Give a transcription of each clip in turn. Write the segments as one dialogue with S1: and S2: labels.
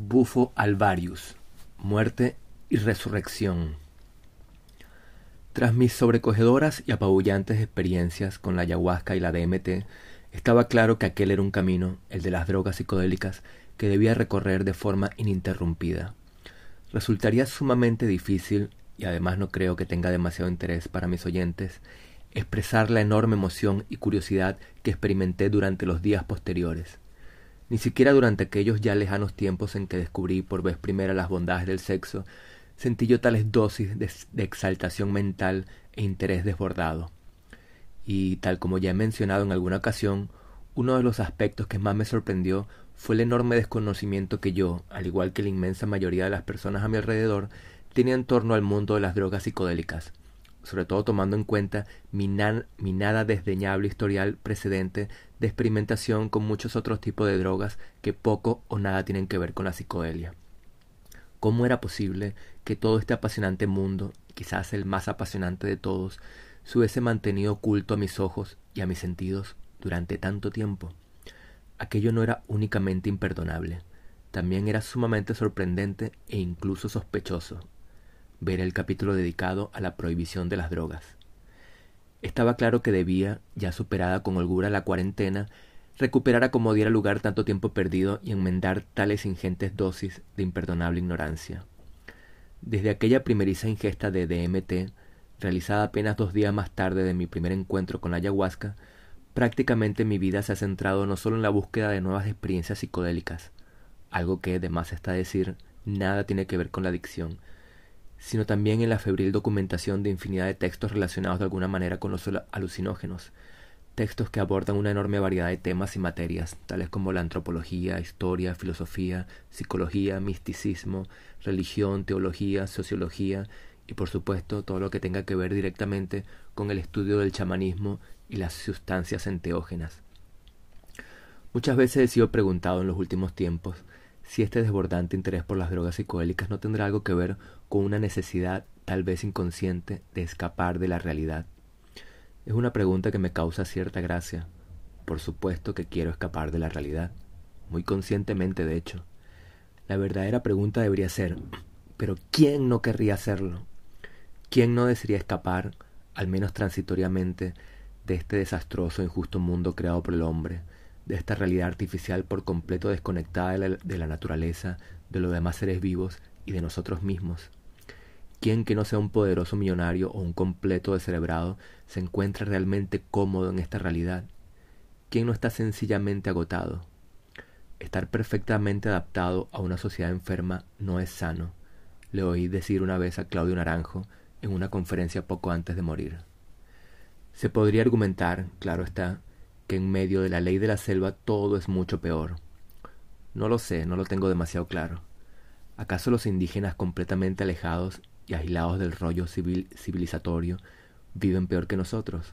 S1: Bufo alvarius, muerte y resurrección. Tras mis sobrecogedoras y apabullantes experiencias con la ayahuasca y la DMT, estaba claro que aquel era un camino, el de las drogas psicodélicas, que debía recorrer de forma ininterrumpida. Resultaría sumamente difícil, y además no creo que tenga demasiado interés para mis oyentes, expresar la enorme emoción y curiosidad que experimenté durante los días posteriores. Ni siquiera durante aquellos ya lejanos tiempos en que descubrí por vez primera las bondades del sexo, sentí yo tales dosis de, exaltación mental e interés desbordado. Y tal como ya he mencionado en alguna ocasión, uno de los aspectos que más me sorprendió fue el enorme desconocimiento que yo, al igual que la inmensa mayoría de las personas a mi alrededor, tenía en torno al mundo de las drogas psicodélicas, sobre todo tomando en cuenta mi, mi, nada desdeñable historial precedente de experimentación con muchos otros tipos de drogas que poco o nada tienen que ver con la psicodelia. ¿Cómo era posible que todo este apasionante mundo, quizás el más apasionante de todos, se hubiese mantenido oculto a mis ojos y a mis sentidos durante tanto tiempo? Aquello no era únicamente imperdonable, también era sumamente sorprendente e incluso sospechoso ver el capítulo dedicado a la prohibición de las drogas. Estaba claro que debía, ya superada con holgura la cuarentena, recuperar a como diera lugar tanto tiempo perdido y enmendar tales ingentes dosis de imperdonable ignorancia. Desde aquella primeriza ingesta de DMT, realizada apenas dos días más tarde de mi primer encuentro con la ayahuasca, prácticamente mi vida se ha centrado no solo en la búsqueda de nuevas experiencias psicodélicas, algo que, de más está decir, nada tiene que ver con la adicción, sino también en la febril documentación de infinidad de textos relacionados de alguna manera con los alucinógenos, textos que abordan una enorme variedad de temas y materias, tales como la antropología, historia, filosofía, psicología, misticismo, religión, teología, sociología y por supuesto todo lo que tenga que ver directamente con el estudio del chamanismo y las sustancias enteógenas. Muchas veces he sido preguntado en los últimos tiempos si este desbordante interés por las drogas psicodélicas no tendrá algo que ver con una necesidad, tal vez inconsciente, de escapar de la realidad. Es una pregunta que me causa cierta gracia. Por supuesto que quiero escapar de la realidad, muy conscientemente de hecho. La verdadera pregunta debería ser, pero ¿quién no querría hacerlo? ¿Quién no desearía escapar, al menos transitoriamente, de este desastroso e injusto mundo creado por el hombre, de esta realidad artificial por completo desconectada de la, naturaleza, de los demás seres vivos y de nosotros mismos. ¿Quién que no sea un poderoso millonario o un completo descerebrado se encuentra realmente cómodo en esta realidad? ¿Quién no está sencillamente agotado? Estar perfectamente adaptado a una sociedad enferma no es sano, le oí decir una vez a Claudio Naranjo en una conferencia poco antes de morir. Se podría argumentar, claro está, que en medio de la ley de la selva todo es mucho peor. No lo sé, no lo tengo demasiado claro. ¿Acaso los indígenas completamente alejados y aislados del rollo civil civilizatorio viven peor que nosotros?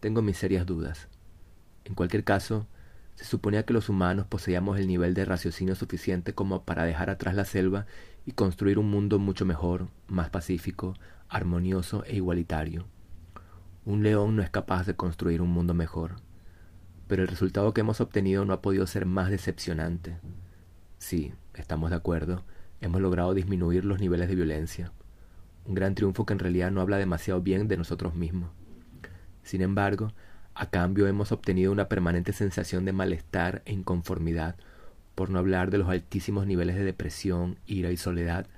S1: Tengo mis serias dudas. En cualquier caso, se suponía que los humanos poseíamos el nivel de raciocinio suficiente como para dejar atrás la selva y construir un mundo mucho mejor, más pacífico, armonioso e igualitario. Un león no es capaz de construir un mundo mejor pero el resultado que hemos obtenido no ha podido ser más decepcionante. Sí, estamos de acuerdo, hemos logrado disminuir los niveles de violencia, un gran triunfo que en realidad no habla demasiado bien de nosotros mismos. Sin embargo, a cambio hemos obtenido una permanente sensación de malestar e inconformidad, por no hablar de los altísimos niveles de depresión, ira y soledad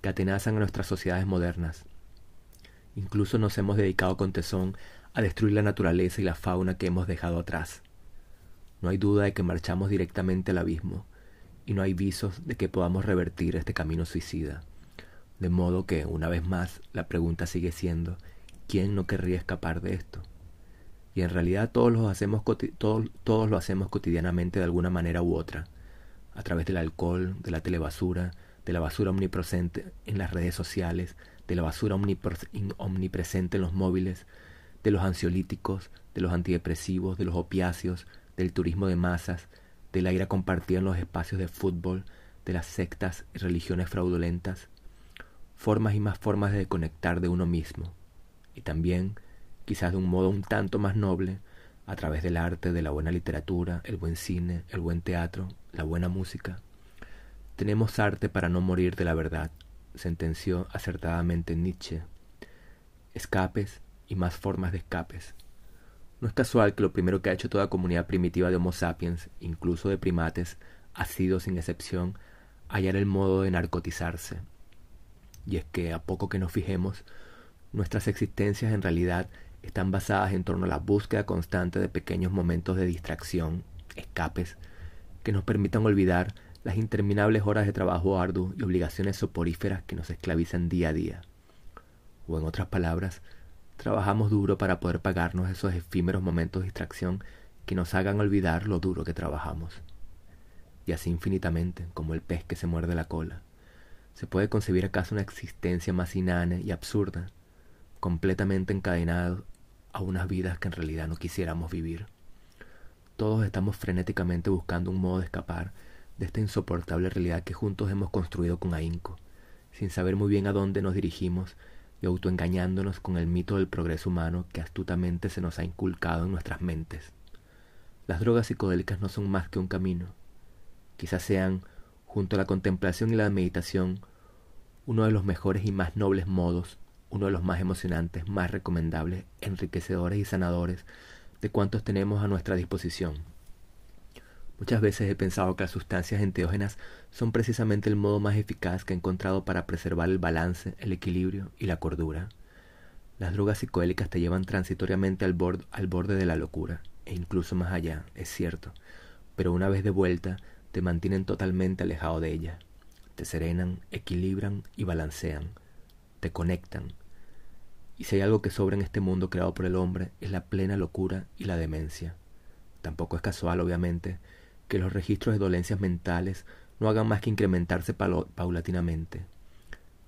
S1: que atenazan a nuestras sociedades modernas. Incluso nos hemos dedicado con tesón a destruir la naturaleza y la fauna que hemos dejado atrás. No hay duda de que marchamos directamente al abismo, y no hay visos de que podamos revertir este camino suicida. De modo que, una vez más, la pregunta sigue siendo, ¿quién no querría escapar de esto? Y en realidad todos lo hacemos, todos, todos lo hacemos cotidianamente de alguna manera u otra, a través del alcohol, de la telebasura, de la basura omnipresente en las redes sociales, de la basura omnipresente en los móviles, de los ansiolíticos, de los antidepresivos, de los opiáceos, del turismo de masas, del aire compartido en los espacios de fútbol, de las sectas y religiones fraudulentas, formas y más formas de conectar de uno mismo, y también, quizás de un modo un tanto más noble, a través del arte, de la buena literatura, el buen cine, el buen teatro, la buena música. Tenemos arte para no morir de la verdad, sentenció acertadamente Nietzsche. Escapes y más formas de escapes. No es casual que lo primero que ha hecho toda comunidad primitiva de Homo sapiens, incluso de primates, ha sido, sin excepción, hallar el modo de narcotizarse. Y es que, a poco que nos fijemos, nuestras existencias en realidad están basadas en torno a la búsqueda constante de pequeños momentos de distracción, escapes, que nos permitan olvidar las interminables horas de trabajo arduo y obligaciones soporíferas que nos esclavizan día a día. O en otras palabras, trabajamos duro para poder pagarnos esos efímeros momentos de distracción que nos hagan olvidar lo duro que trabajamos. Y así infinitamente, como el pez que se muerde la cola. ¿Se puede concebir acaso una existencia más inane y absurda, completamente encadenada a unas vidas que en realidad no quisiéramos vivir? Todos estamos frenéticamente buscando un modo de escapar de esta insoportable realidad que juntos hemos construido con ahínco, sin saber muy bien a dónde nos dirigimos y autoengañándonos con el mito del progreso humano que astutamente se nos ha inculcado en nuestras mentes. Las drogas psicodélicas no son más que un camino. Quizás sean, junto a la contemplación y la meditación, uno de los mejores y más nobles modos, uno de los más emocionantes, más recomendables, enriquecedores y sanadores de cuantos tenemos a nuestra disposición. Muchas veces he pensado que las sustancias enteógenas son precisamente el modo más eficaz que he encontrado para preservar el balance, el equilibrio y la cordura. Las drogas psicoélicas te llevan transitoriamente al, borde, al borde de la locura, e incluso más allá, es cierto, pero una vez de vuelta te mantienen totalmente alejado de ella. Te serenan, equilibran y balancean, te conectan. Y si hay algo que sobra en este mundo creado por el hombre es la plena locura y la demencia. Tampoco es casual, obviamente, que los registros de dolencias mentales no hagan más que incrementarse paulatinamente.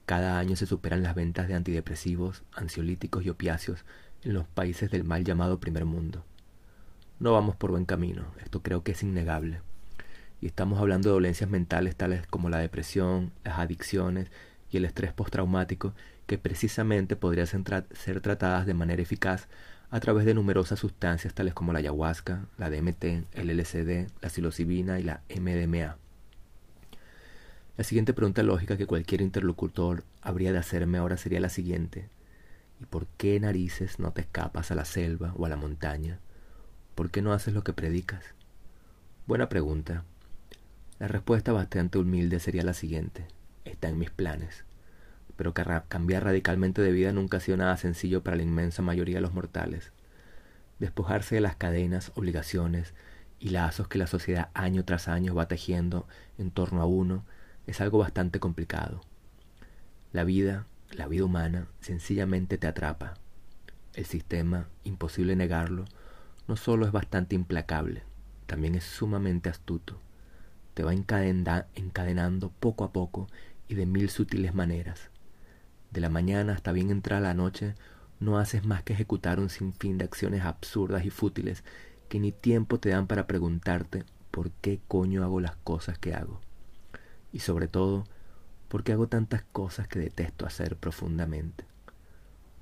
S1: Cada año se superan las ventas de antidepresivos, ansiolíticos y opiáceos en los países del mal llamado primer mundo. No vamos por buen camino, esto creo que es innegable. Y estamos hablando de dolencias mentales tales como la depresión, las adicciones y el estrés postraumático que precisamente podrían ser tratadas de manera eficaz a través de numerosas sustancias tales como la ayahuasca, la DMT, el LSD, la psilocibina y la MDMA. La siguiente pregunta lógica que cualquier interlocutor habría de hacerme ahora sería la siguiente. ¿Y por qué narices no te escapas a la selva o a la montaña? ¿Por qué no haces lo que predicas? Buena pregunta. La respuesta bastante humilde sería la siguiente. Está en mis planes pero cambiar radicalmente de vida nunca ha sido nada sencillo para la inmensa mayoría de los mortales. Despojarse de las cadenas, obligaciones y lazos que la sociedad año tras año va tejiendo en torno a uno es algo bastante complicado. La vida, la vida humana, sencillamente te atrapa. El sistema, imposible negarlo, no solo es bastante implacable, también es sumamente astuto. Te va encadenando poco a poco y de mil sutiles maneras de la mañana hasta bien entrada la noche, no haces más que ejecutar un sinfín de acciones absurdas y fútiles que ni tiempo te dan para preguntarte por qué coño hago las cosas que hago. Y sobre todo, por qué hago tantas cosas que detesto hacer profundamente.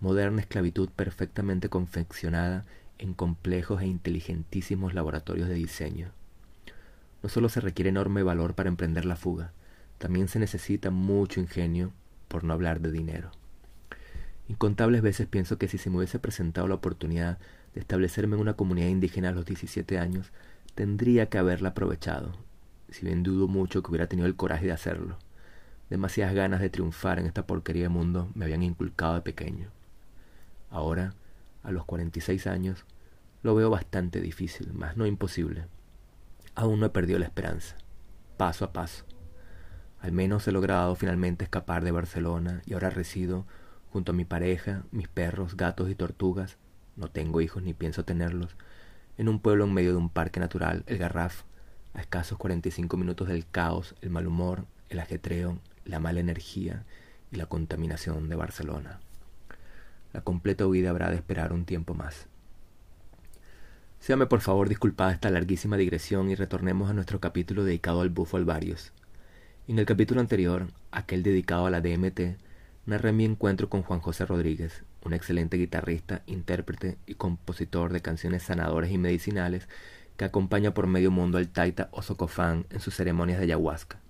S1: Moderna esclavitud perfectamente confeccionada en complejos e inteligentísimos laboratorios de diseño. No solo se requiere enorme valor para emprender la fuga, también se necesita mucho ingenio por no hablar de dinero. Incontables veces pienso que si se me hubiese presentado la oportunidad de establecerme en una comunidad indígena a los 17 años, tendría que haberla aprovechado, si bien dudo mucho que hubiera tenido el coraje de hacerlo. Demasiadas ganas de triunfar en esta porquería de mundo me habían inculcado de pequeño. Ahora, a los 46 años, lo veo bastante difícil, más no imposible. Aún no he perdido la esperanza, paso a paso. Al menos he logrado finalmente escapar de Barcelona y ahora resido junto a mi pareja, mis perros, gatos y tortugas, no tengo hijos ni pienso tenerlos, en un pueblo en medio de un parque natural, el Garraf, a escasos 45 minutos del caos, el mal humor, el ajetreo, la mala energía y la contaminación de Barcelona. La completa huida habrá de esperar un tiempo más. Séame por favor disculpada esta larguísima digresión y retornemos a nuestro capítulo dedicado al bufo alvarius. En el capítulo anterior, aquel dedicado a la DMT, narré mi encuentro con Juan José Rodríguez, un excelente guitarrista, intérprete y compositor de canciones sanadoras y medicinales que acompaña por medio mundo al taita Osocofán en sus ceremonias de ayahuasca.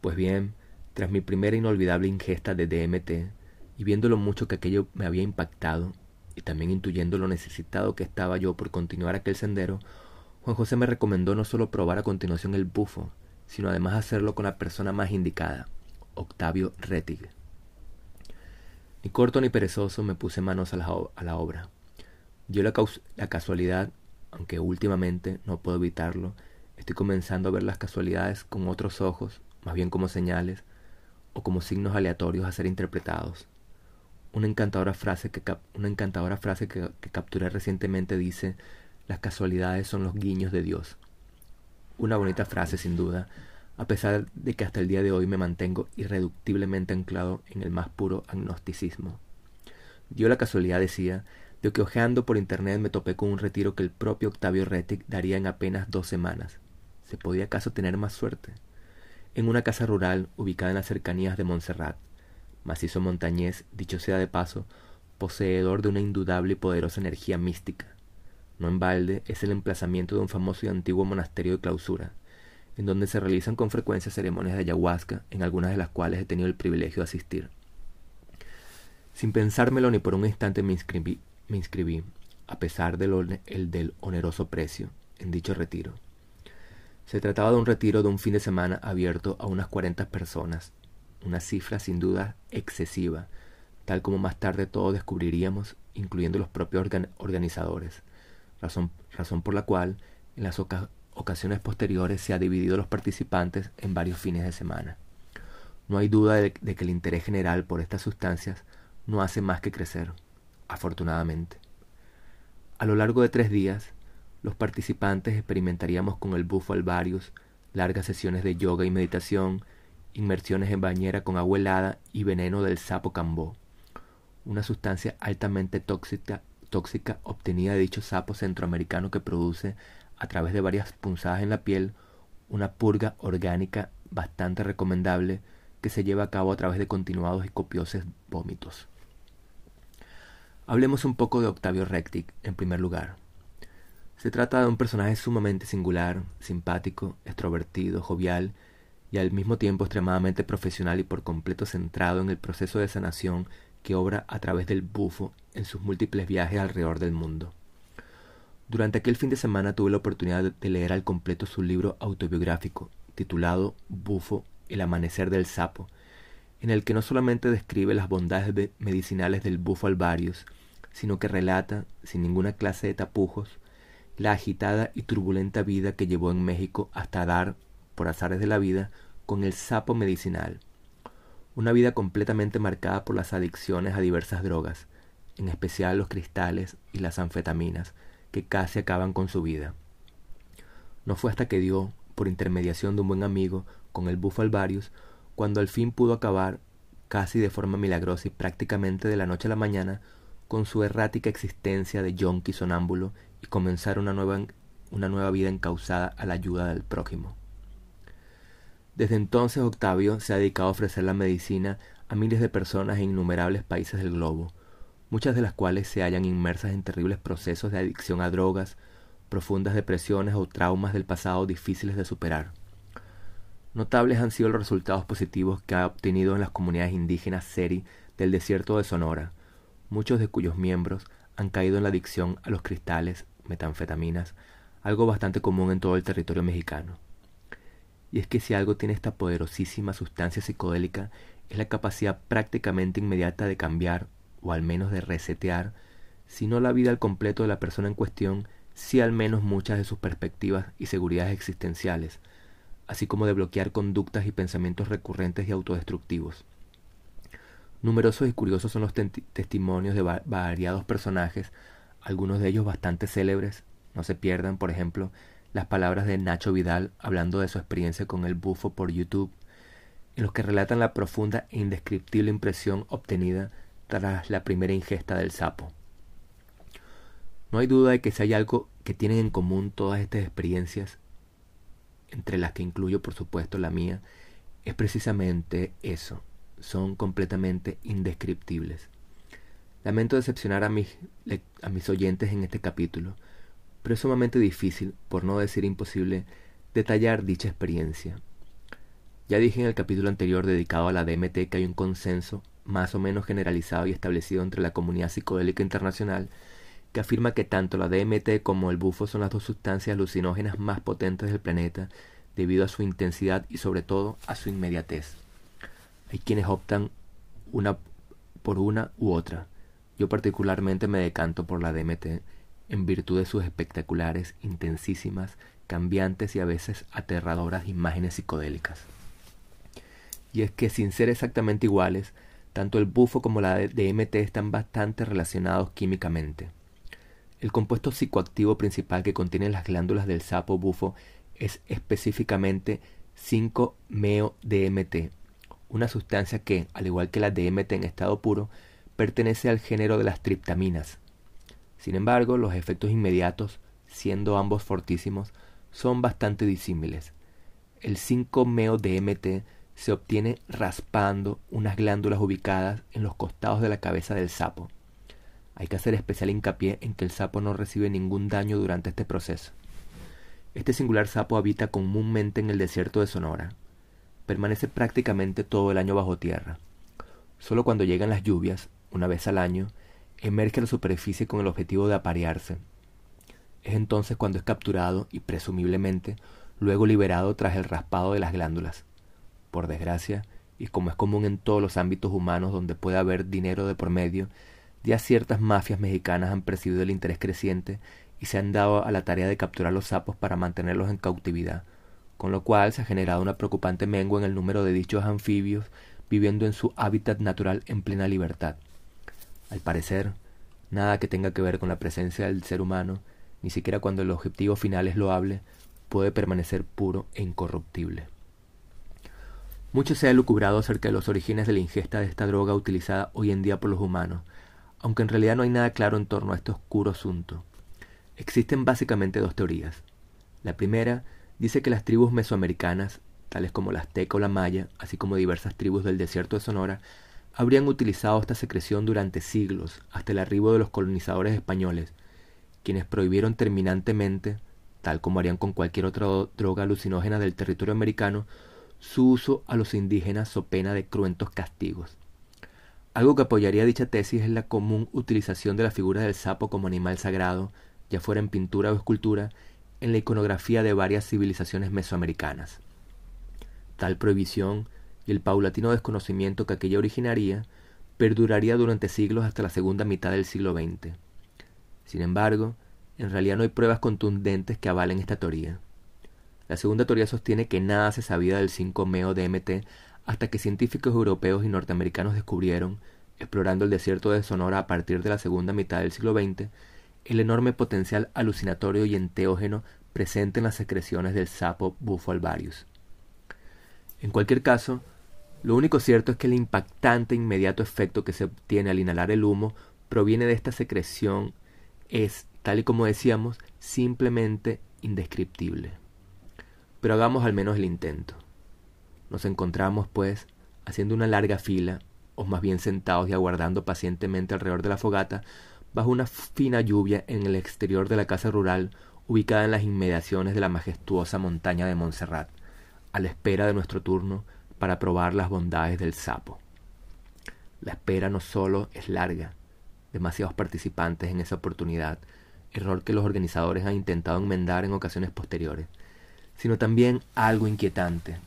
S1: Pues bien, tras mi primera inolvidable ingesta de DMT, y viendo lo mucho que aquello me había impactado, y también intuyendo lo necesitado que estaba yo por continuar aquel sendero, Juan José me recomendó no solo probar a continuación el bufo, sino además hacerlo con la persona más indicada, Octavio Rettig. Ni corto ni perezoso me puse manos a la, obra. Dio la, casualidad, aunque últimamente no puedo evitarlo, estoy comenzando a ver las casualidades con otros ojos, más bien como señales, o como signos aleatorios a ser interpretados. Una encantadora frase que, una encantadora frase que capturé recientemente dice, las casualidades son los guiños de Dios. Una bonita frase sin duda, a pesar de que hasta el día de hoy me mantengo irreductiblemente anclado en el más puro agnosticismo. Dio la casualidad, decía, de que ojeando por internet me topé con un retiro que el propio Octavio Rettig daría en apenas dos semanas. ¿Se podía acaso tener más suerte? En una casa rural ubicada en las cercanías de Montserrat, macizo montañés, dicho sea de paso, poseedor de una indudable y poderosa energía mística. No en balde es el emplazamiento de un famoso y antiguo monasterio de clausura, en donde se realizan con frecuencia ceremonias de ayahuasca, en algunas de las cuales he tenido el privilegio de asistir. Sin pensármelo ni por un instante me inscribí, me inscribí a pesar del, el del oneroso precio, en dicho retiro. Se trataba de un retiro de un fin de semana abierto a unas cuarenta personas, una cifra sin duda excesiva, tal como más tarde todos descubriríamos, incluyendo los propios organizadores, razón, razón por la cual en las ocasiones posteriores se ha dividido los participantes en varios fines de semana. No hay duda de, que el interés general por estas sustancias no hace más que crecer, afortunadamente. A lo largo de tres días, los participantes experimentaríamos con el bufo alvarius largas sesiones de yoga y meditación, inmersiones en bañera con agua helada y veneno del sapo cambó, una sustancia altamente tóxica, tóxica obtenida de dicho sapo centroamericano que produce a través de varias punzadas en la piel, una purga orgánica bastante recomendable que se lleva a cabo a través de continuados y copiosos vómitos. Hablemos un poco de Octavio Rectic en primer lugar. Se trata de un personaje sumamente singular, simpático, extrovertido, jovial y al mismo tiempo extremadamente profesional y por completo centrado en el proceso de sanación que obra a través del bufo en sus múltiples viajes alrededor del mundo. Durante aquel fin de semana tuve la oportunidad de leer al completo su libro autobiográfico, titulado Bufo, el amanecer del sapo, en el que no solamente describe las bondades medicinales del bufo alvarius, sino que relata, sin ninguna clase de tapujos, la agitada y turbulenta vida que llevó en México hasta dar, por azares de la vida, con el sapo medicinal. Una vida completamente marcada por las adicciones a diversas drogas, en especial los cristales y las anfetaminas, que casi acaban con su vida. No fue hasta que dio, por intermediación de un buen amigo, con el bufo alvarius, cuando al fin pudo acabar, casi de forma milagrosa y prácticamente de la noche a la mañana, con su errática existencia de yonqui sonámbulo y comenzar una nueva, una nueva vida encausada a la ayuda del prójimo. Desde entonces Octavio se ha dedicado a ofrecer la medicina a miles de personas en innumerables países del globo, muchas de las cuales se hallan inmersas en terribles procesos de adicción a drogas, profundas depresiones o traumas del pasado difíciles de superar. Notables han sido los resultados positivos que ha obtenido en las comunidades indígenas Seri del desierto de Sonora, muchos de cuyos miembros han caído en la adicción a los cristales, metanfetaminas, algo bastante común en todo el territorio mexicano. Y es que si algo tiene esta poderosísima sustancia psicodélica es la capacidad prácticamente inmediata de cambiar o al menos de resetear, si no la vida al completo de la persona en cuestión, sí al menos muchas de sus perspectivas y seguridades existenciales, así como de bloquear conductas y pensamientos recurrentes y autodestructivos. Numerosos y curiosos son los testimonios de variados personajes, algunos de ellos bastante célebres. No se pierdan, por ejemplo, las palabras de Nacho Vidal hablando de su experiencia con el bufo por YouTube, en los que relatan la profunda e indescriptible impresión obtenida tras la primera ingesta del sapo. No hay duda de que si hay algo que tienen en común todas estas experiencias, entre las que incluyo por supuesto la mía, es precisamente eso, son completamente indescriptibles. Lamento decepcionar a mis, a mis oyentes en este capítulo, pero es sumamente difícil, por no decir imposible, detallar dicha experiencia, Ya dije en el capítulo anterior dedicado a la DMT que hay un consenso más o menos generalizado y establecido entre la comunidad psicodélica internacional que afirma que tanto la DMT como el bufo son las dos sustancias alucinógenas más potentes del planeta debido a su intensidad y sobre todo a su inmediatez. Hay quienes optan una por una u otra. Yo particularmente me decanto por la DMT en virtud de sus espectaculares, intensísimas, cambiantes y a veces aterradoras imágenes psicodélicas. Y es que sin ser exactamente iguales, tanto el bufo como la DMT están bastante relacionados químicamente. El compuesto psicoactivo principal que contienen las glándulas del sapo bufo es específicamente 5-meo-DMT, una sustancia que, al igual que la DMT en estado puro, pertenece al género de las triptaminas. Sin embargo, los efectos inmediatos, siendo ambos fortísimos, son bastante disímiles. El 5-meo-DMT se obtiene raspando unas glándulas ubicadas en los costados de la cabeza del sapo. Hay que hacer especial hincapié en que el sapo no recibe ningún daño durante este proceso. Este singular sapo habita comúnmente en el desierto de Sonora. Permanece prácticamente todo el año bajo tierra. Solo cuando llegan las lluvias, una vez al año, emerge a la superficie con el objetivo de aparearse. Es entonces cuando es capturado y presumiblemente luego liberado tras el raspado de las glándulas. Por desgracia, y como es común en todos los ámbitos humanos donde puede haber dinero de por medio, ya ciertas mafias mexicanas han percibido el interés creciente y se han dado a la tarea de capturar los sapos para mantenerlos en cautividad, con lo cual se ha generado una preocupante mengua en el número de dichos anfibios viviendo en su hábitat natural en plena libertad. Al parecer, nada que tenga que ver con la presencia del ser humano, ni siquiera cuando el objetivo final es loable, puede permanecer puro e incorruptible. Mucho se ha lucubrado acerca de los orígenes de la ingesta de esta droga utilizada hoy en día por los humanos, aunque en realidad no hay nada claro en torno a este oscuro asunto. Existen básicamente dos teorías. La primera dice que las tribus mesoamericanas, tales como la azteca o la maya, así como diversas tribus del desierto de Sonora, habrían utilizado esta secreción durante siglos, hasta el arribo de los colonizadores españoles, quienes prohibieron terminantemente, tal como harían con cualquier otra droga alucinógena del territorio americano, su uso a los indígenas so pena de cruentos castigos. Algo que apoyaría dicha tesis es la común utilización de la figura del sapo como animal sagrado, ya fuera en pintura o escultura, en la iconografía de varias civilizaciones mesoamericanas. Tal prohibición y el paulatino desconocimiento que aquella originaría perduraría durante siglos hasta la segunda mitad del siglo XX. Sin embargo, en realidad no hay pruebas contundentes que avalen esta teoría. La segunda teoría sostiene que nada se sabía del 5-meo DMT hasta que científicos europeos y norteamericanos descubrieron, explorando el desierto de Sonora a partir de la segunda mitad del siglo XX, el enorme potencial alucinatorio y enteógeno presente en las secreciones del sapo Bufo alvarius. En cualquier caso, lo único cierto es que el impactante e inmediato efecto que se obtiene al inhalar el humo proviene de esta secreción es, tal y como decíamos, simplemente indescriptible. Pero hagamos al menos el intento. Nos encontramos, pues, haciendo una larga fila, o más bien sentados y aguardando pacientemente alrededor de la fogata, bajo una fina lluvia en el exterior de la casa rural ubicada en las inmediaciones de la majestuosa montaña de Montserrat, a la espera de nuestro turno para probar las bondades del sapo. La espera no solo es larga, demasiados participantes en esa oportunidad, error que los organizadores han intentado enmendar en ocasiones posteriores, sino también algo inquietante,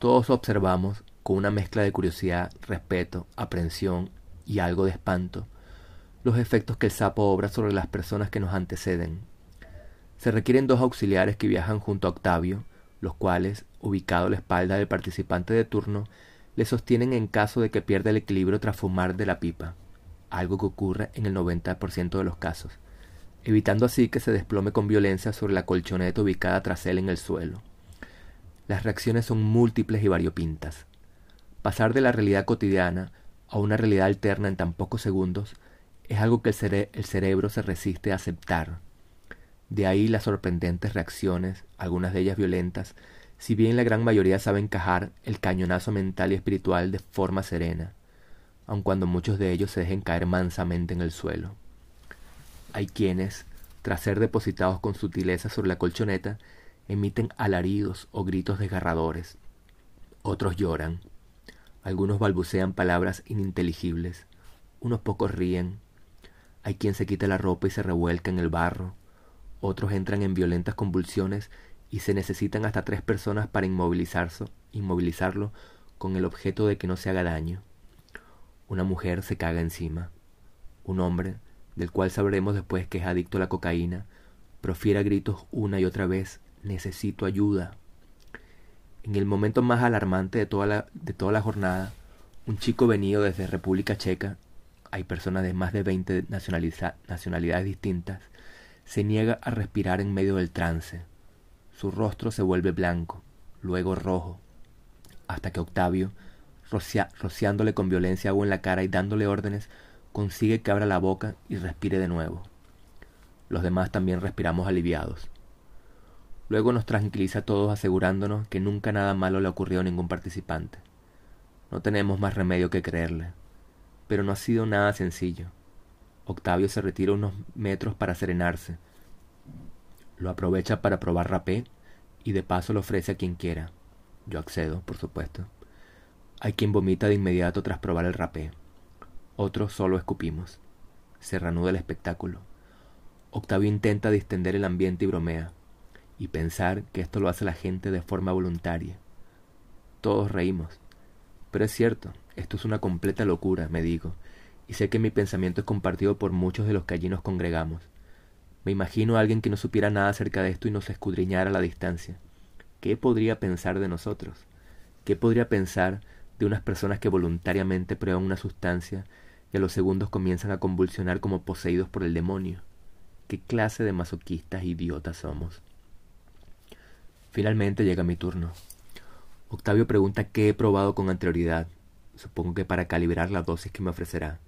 S1: todos observamos, con una mezcla de curiosidad, respeto, aprensión y algo de espanto, los efectos que el sapo obra sobre las personas que nos anteceden. Se requieren dos auxiliares que viajan junto a Octavio, los cuales, ubicado a la espalda del participante de turno, le sostienen en caso de que pierda el equilibrio tras fumar de la pipa, algo que ocurre en el 90% de los casos, evitando así que se desplome con violencia sobre la colchoneta ubicada tras él en el suelo. Las reacciones son múltiples y variopintas. Pasar de la realidad cotidiana a una realidad alterna en tan pocos segundos es algo que el, cerebro se resiste a aceptar. De ahí las sorprendentes reacciones, algunas de ellas violentas, si bien la gran mayoría sabe encajar el cañonazo mental y espiritual de forma serena, aun cuando muchos de ellos se dejen caer mansamente en el suelo. Hay quienes, tras ser depositados con sutileza sobre la colchoneta, emiten alaridos o gritos desgarradores. Otros lloran. Algunos balbucean palabras ininteligibles. Unos pocos ríen. Hay quien se quita la ropa y se revuelca en el barro. Otros entran en violentas convulsiones y se necesitan hasta tres personas para inmovilizarlo con el objeto de que no se haga daño. Una mujer se caga encima. Un hombre, del cual sabremos después que es adicto a la cocaína, profiere gritos una y otra vez necesito ayuda. En el momento más alarmante de toda la, de toda la jornada, un chico venido desde República Checa, hay personas de más de 20 nacionalidades distintas, se niega a respirar en medio del trance. Su rostro se vuelve blanco, luego rojo, hasta que Octavio, rociándole con violencia agua en la cara y dándole órdenes, consigue que abra la boca y respire de nuevo. Los demás también respiramos aliviados. Luego nos tranquiliza a todos asegurándonos que nunca nada malo le ocurrió a ningún participante. No tenemos más remedio que creerle. Pero no ha sido nada sencillo. Octavio se retira unos metros para serenarse. Lo aprovecha para probar rapé y de paso lo ofrece a quien quiera. Yo accedo, por supuesto. Hay quien vomita de inmediato tras probar el rapé. Otros solo escupimos. Se reanuda el espectáculo. Octavio intenta distender el ambiente y bromea, y pensar que esto lo hace la gente de forma voluntaria. Todos reímos. Pero es cierto, esto es una completa locura, me digo, y sé que mi pensamiento es compartido por muchos de los que allí nos congregamos. Me imagino a alguien que no supiera nada acerca de esto y nos escudriñara a la distancia. ¿Qué podría pensar de nosotros? ¿Qué podría pensar de unas personas que voluntariamente prueban una sustancia y a los segundos comienzan a convulsionar como poseídos por el demonio. ¿Qué clase de masoquistas idiotas somos? Finalmente llega mi turno. Octavio pregunta qué he probado con anterioridad, supongo que para calibrar la dosis que me ofrecerá.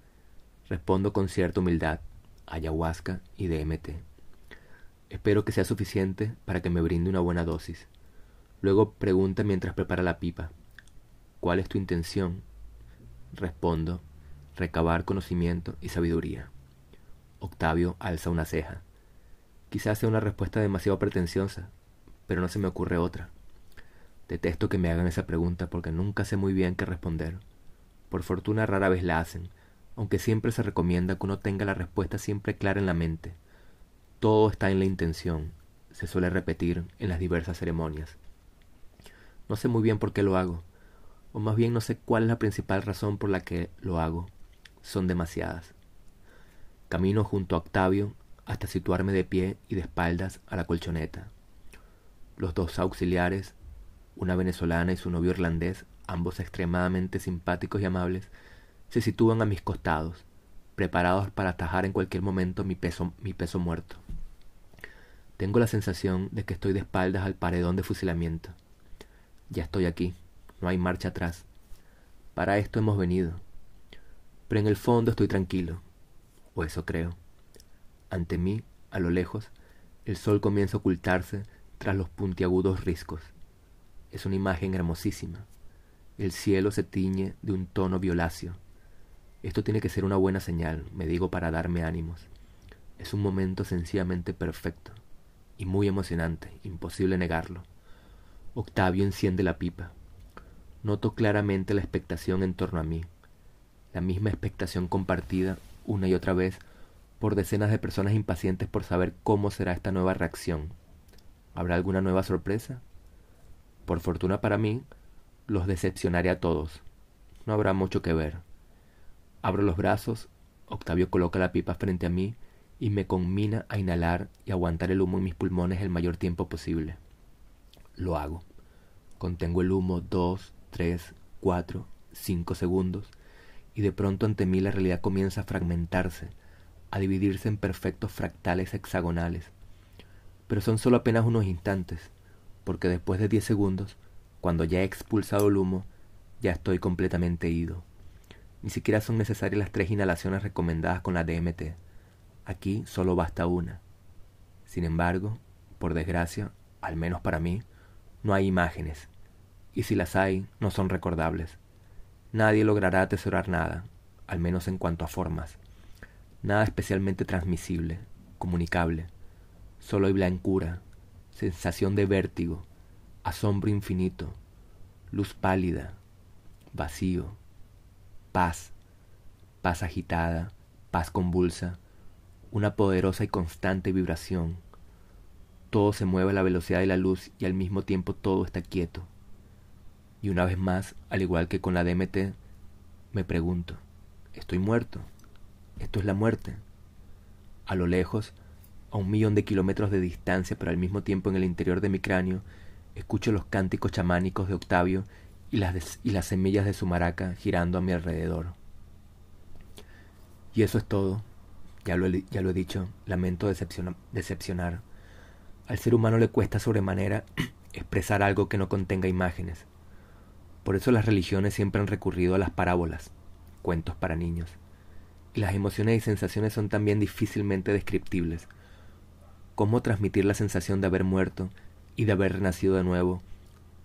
S1: Respondo con cierta humildad, ayahuasca y DMT. Espero que sea suficiente para que me brinde una buena dosis. Luego pregunta mientras prepara la pipa. ¿Cuál es tu intención? Respondo, recabar conocimiento y sabiduría. Octavio alza una ceja. Quizás sea una respuesta demasiado pretenciosa, pero no se me ocurre otra. Detesto que me hagan esa pregunta porque nunca sé muy bien qué responder. Por fortuna rara vez la hacen, aunque siempre se recomienda que uno tenga la respuesta siempre clara en la mente. Todo está en la intención, se suele repetir en las diversas ceremonias. No sé muy bien por qué lo hago, o más bien no sé cuál es la principal razón por la que lo hago, son demasiadas. Camino junto a Octavio hasta situarme de pie y de espaldas a la colchoneta. Los dos auxiliares, una venezolana y su novio irlandés, ambos extremadamente simpáticos y amables, se sitúan a mis costados, preparados para atajar en cualquier momento mi peso, mi peso muerto. Tengo la sensación de que estoy de espaldas al paredón de fusilamiento. Ya estoy aquí, no hay marcha atrás. Para esto hemos venido, pero en el fondo estoy tranquilo, o eso creo. Ante mí, a lo lejos, el sol comienza a ocultarse tras los puntiagudos riscos. Es una imagen hermosísima. El cielo se tiñe de un tono violáceo. Esto tiene que ser una buena señal, me digo para darme ánimos. Es un momento sencillamente perfecto y muy emocionante, imposible negarlo. Octavio enciende la pipa. Noto claramente la expectación en torno a mí la misma expectación compartida una y otra vez por decenas de personas impacientes por saber cómo será esta nueva reacción. ¿Habrá alguna nueva sorpresa? Por fortuna para mí, los decepcionaré a todos. No habrá mucho que ver. Abro los brazos, Octavio coloca la pipa frente a mí y me conmina a inhalar y aguantar el humo en mis pulmones el mayor tiempo posible. Lo hago. Contengo el humo dos, tres, cuatro, cinco segundos y de pronto ante mí la realidad comienza a fragmentarse, a dividirse en perfectos fractales hexagonales. Pero son solo apenas unos instantes, porque después de diez segundos, cuando ya he expulsado el humo, ya estoy completamente ido. Ni siquiera son necesarias las tres inhalaciones recomendadas con la DMT. Aquí solo basta una. Sin embargo, por desgracia, al menos para mí, no hay imágenes, y si las hay, no son recordables. Nadie logrará atesorar nada, al menos en cuanto a formas. Nada especialmente transmisible, comunicable. Solo hay blancura, sensación de vértigo, asombro infinito, luz pálida, vacío, paz, paz agitada, paz convulsa, una poderosa y constante vibración. Todo se mueve a la velocidad de la luz y al mismo tiempo todo está quieto. Y una vez más, al igual que con la DMT, me pregunto, ¿estoy muerto? ¿Esto es la muerte? A lo lejos, a un millón de kilómetros de distancia, pero al mismo tiempo en el interior de mi cráneo, escucho los cánticos chamánicos de Octavio y las, y las semillas de su maraca girando a mi alrededor. Y eso es todo. Ya lo, he, ya lo he dicho, lamento decepcionar. Al ser humano le cuesta sobremanera expresar algo que no contenga imágenes. Por eso las religiones siempre han recurrido a las parábolas, cuentos para niños. Y las emociones y sensaciones son también difícilmente descriptibles. ¿Cómo transmitir la sensación de haber muerto y de haber renacido de nuevo,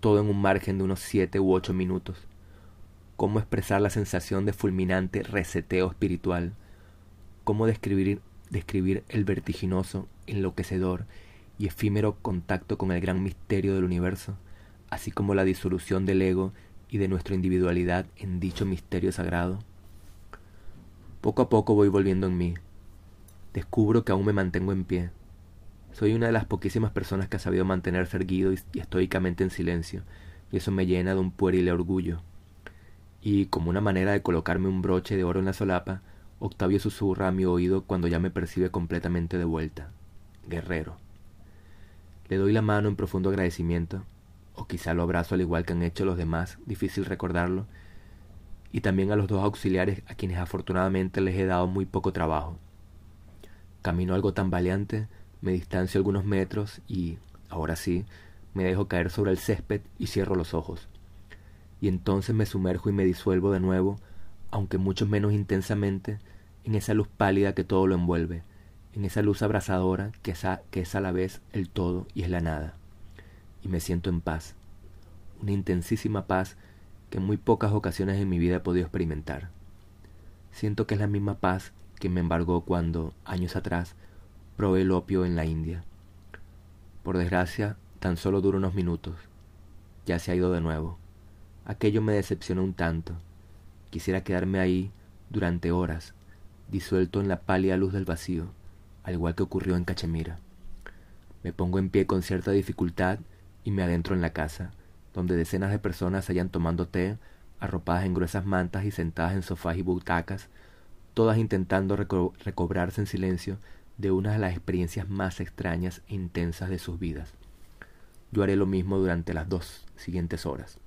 S1: todo en un margen de unos siete u ocho minutos? ¿Cómo expresar la sensación de fulminante reseteo espiritual? ¿Cómo describir, describir el vertiginoso, enloquecedor y efímero contacto con el gran misterio del universo, así como la disolución del ego y de nuestra individualidad en dicho misterio sagrado? Poco a poco voy volviendo en mí. Descubro que aún me mantengo en pie. Soy una de las poquísimas personas que ha sabido mantenerse erguido y, estoicamente en silencio, y eso me llena de un pueril orgullo. Y, como una manera de colocarme un broche de oro en la solapa, Octavio susurra a mi oído cuando ya me percibe completamente de vuelta. Guerrero. Le doy la mano en profundo agradecimiento, o quizá lo abrazo al igual que han hecho los demás, difícil recordarlo, y también a los dos auxiliares a quienes afortunadamente les he dado muy poco trabajo. Camino algo tambaleante, me distancio algunos metros y, ahora sí, me dejo caer sobre el césped y cierro los ojos. Y entonces me sumerjo y me disuelvo de nuevo, aunque mucho menos intensamente, en esa luz pálida que todo lo envuelve, en esa luz abrasadora que es a, que es a la vez el todo y es la nada y me siento en paz, una intensísima paz que en muy pocas ocasiones en mi vida he podido experimentar. Siento que es la misma paz que me embargó cuando, años atrás, probé el opio en la India. Por desgracia, tan solo dura unos minutos. Ya se ha ido de nuevo. Aquello me decepcionó un tanto. Quisiera quedarme ahí durante horas, disuelto en la pálida luz del vacío, al igual que ocurrió en Cachemira. Me pongo en pie con cierta dificultad y me adentro en la casa, donde decenas de personas se hallan tomando té, arropadas en gruesas mantas y sentadas en sofás y butacas, todas intentando recobrarse en silencio de una de las experiencias más extrañas e intensas de sus vidas. Yo haré lo mismo durante las dos siguientes horas.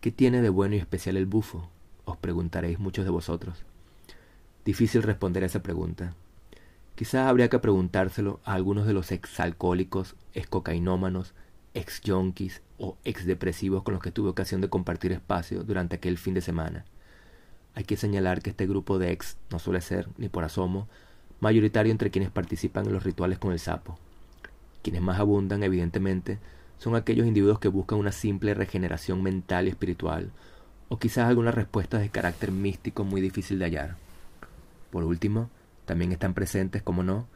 S1: ¿Qué tiene de bueno y especial el bufo? os preguntaréis muchos de vosotros. Difícil responder a esa pregunta, Quizás habría que preguntárselo a algunos de los exalcohólicos, excocainómanos, ex-yonkis o ex-depresivos con los que tuve ocasión de compartir espacio durante aquel fin de semana. Hay que señalar que este grupo de ex no suele ser, ni por asomo, mayoritario entre quienes participan en los rituales con el sapo. Quienes más abundan, evidentemente, son aquellos individuos que buscan una simple regeneración mental y espiritual, o quizás algunas respuestas de carácter místico muy difícil de hallar. Por último, también están presentes, como no,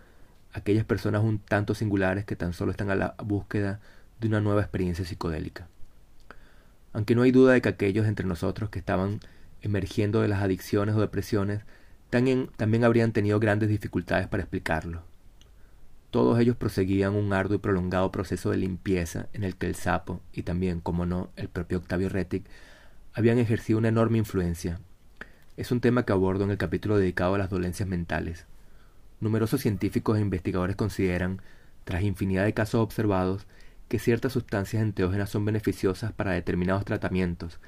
S1: aquellas personas un tanto singulares que tan solo están a la búsqueda de una nueva experiencia psicodélica. Aunque no hay duda de que aquellos entre nosotros que estaban emergiendo de las adicciones o depresiones también, habrían tenido grandes dificultades para explicarlo. Todos ellos proseguían un arduo y prolongado proceso de limpieza en el que el sapo y también, como no, el propio Octavio Rettig habían ejercido una enorme influencia es un tema que abordo en el capítulo dedicado a las dolencias mentales. Numerosos científicos e investigadores consideran, tras infinidad de casos observados, que ciertas sustancias enteógenas son beneficiosas para determinados tratamientos,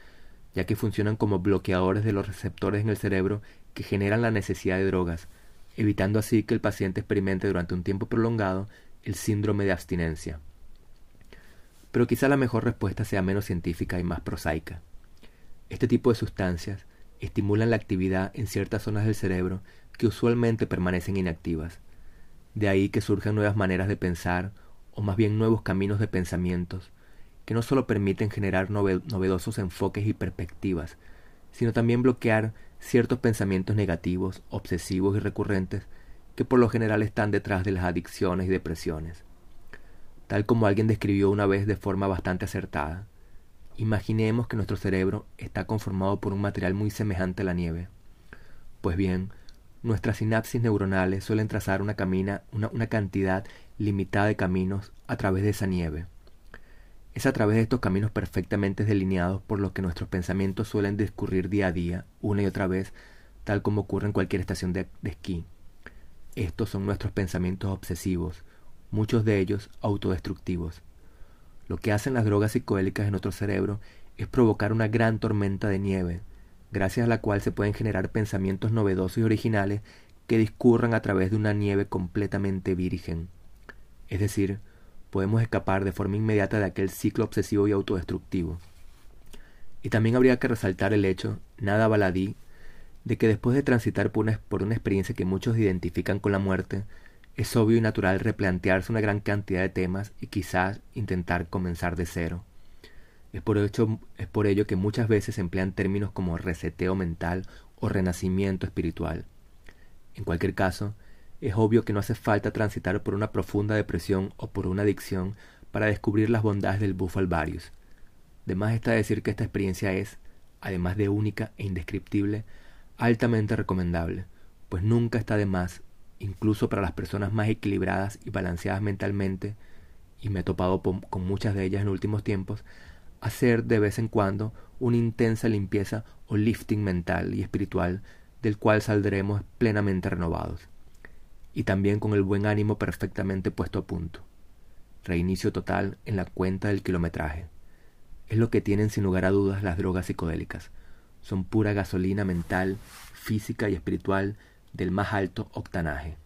S1: ya que funcionan como bloqueadores de los receptores en el cerebro que generan la necesidad de drogas, evitando así que el paciente experimente durante un tiempo prolongado el síndrome de abstinencia. Pero quizá la mejor respuesta sea menos científica y más prosaica. Este tipo de sustancias, estimulan la actividad en ciertas zonas del cerebro que usualmente permanecen inactivas. De ahí que surjan nuevas maneras de pensar, o más bien nuevos caminos de pensamientos, que no solo permiten generar novedosos enfoques y perspectivas, sino también bloquear ciertos pensamientos negativos, obsesivos y recurrentes que por lo general están detrás de las adicciones y depresiones. Tal como alguien describió una vez de forma bastante acertada, Imaginemos que nuestro cerebro está conformado por un material muy semejante a la nieve. Pues bien, nuestras sinapsis neuronales suelen trazar una, camina, una, una cantidad limitada de caminos a través de esa nieve. Es a través de estos caminos perfectamente delineados por los que nuestros pensamientos suelen discurrir día a día, una y otra vez, tal como ocurre en cualquier estación de, esquí. Estos son nuestros pensamientos obsesivos, muchos de ellos autodestructivos. Lo que hacen las drogas psicodélicas en nuestro cerebro es provocar una gran tormenta de nieve, gracias a la cual se pueden generar pensamientos novedosos y originales que discurran a través de una nieve completamente virgen. Es decir, podemos escapar de forma inmediata de aquel ciclo obsesivo y autodestructivo. Y también habría que resaltar el hecho, nada baladí, de que después de transitar por una, experiencia que muchos identifican con la muerte, es obvio y natural replantearse una gran cantidad de temas y quizás intentar comenzar de cero. Es por, hecho, es por ello que muchas veces se emplean términos como reseteo mental o renacimiento espiritual. En cualquier caso, es obvio que no hace falta transitar por una profunda depresión o por una adicción para descubrir las bondades del bufo alvarius. De más está decir que esta experiencia es, además de única e indescriptible, altamente recomendable, pues nunca está de más incluso para las personas más equilibradas y balanceadas mentalmente, y me he topado con muchas de ellas en últimos tiempos, hacer de vez en cuando una intensa limpieza o lifting mental y espiritual del cual saldremos plenamente renovados, y también con el buen ánimo perfectamente puesto a punto. Reinicio total en la cuenta del kilometraje. Es lo que tienen sin lugar a dudas las drogas psicodélicas. Son pura gasolina mental, física y espiritual del más alto octanaje.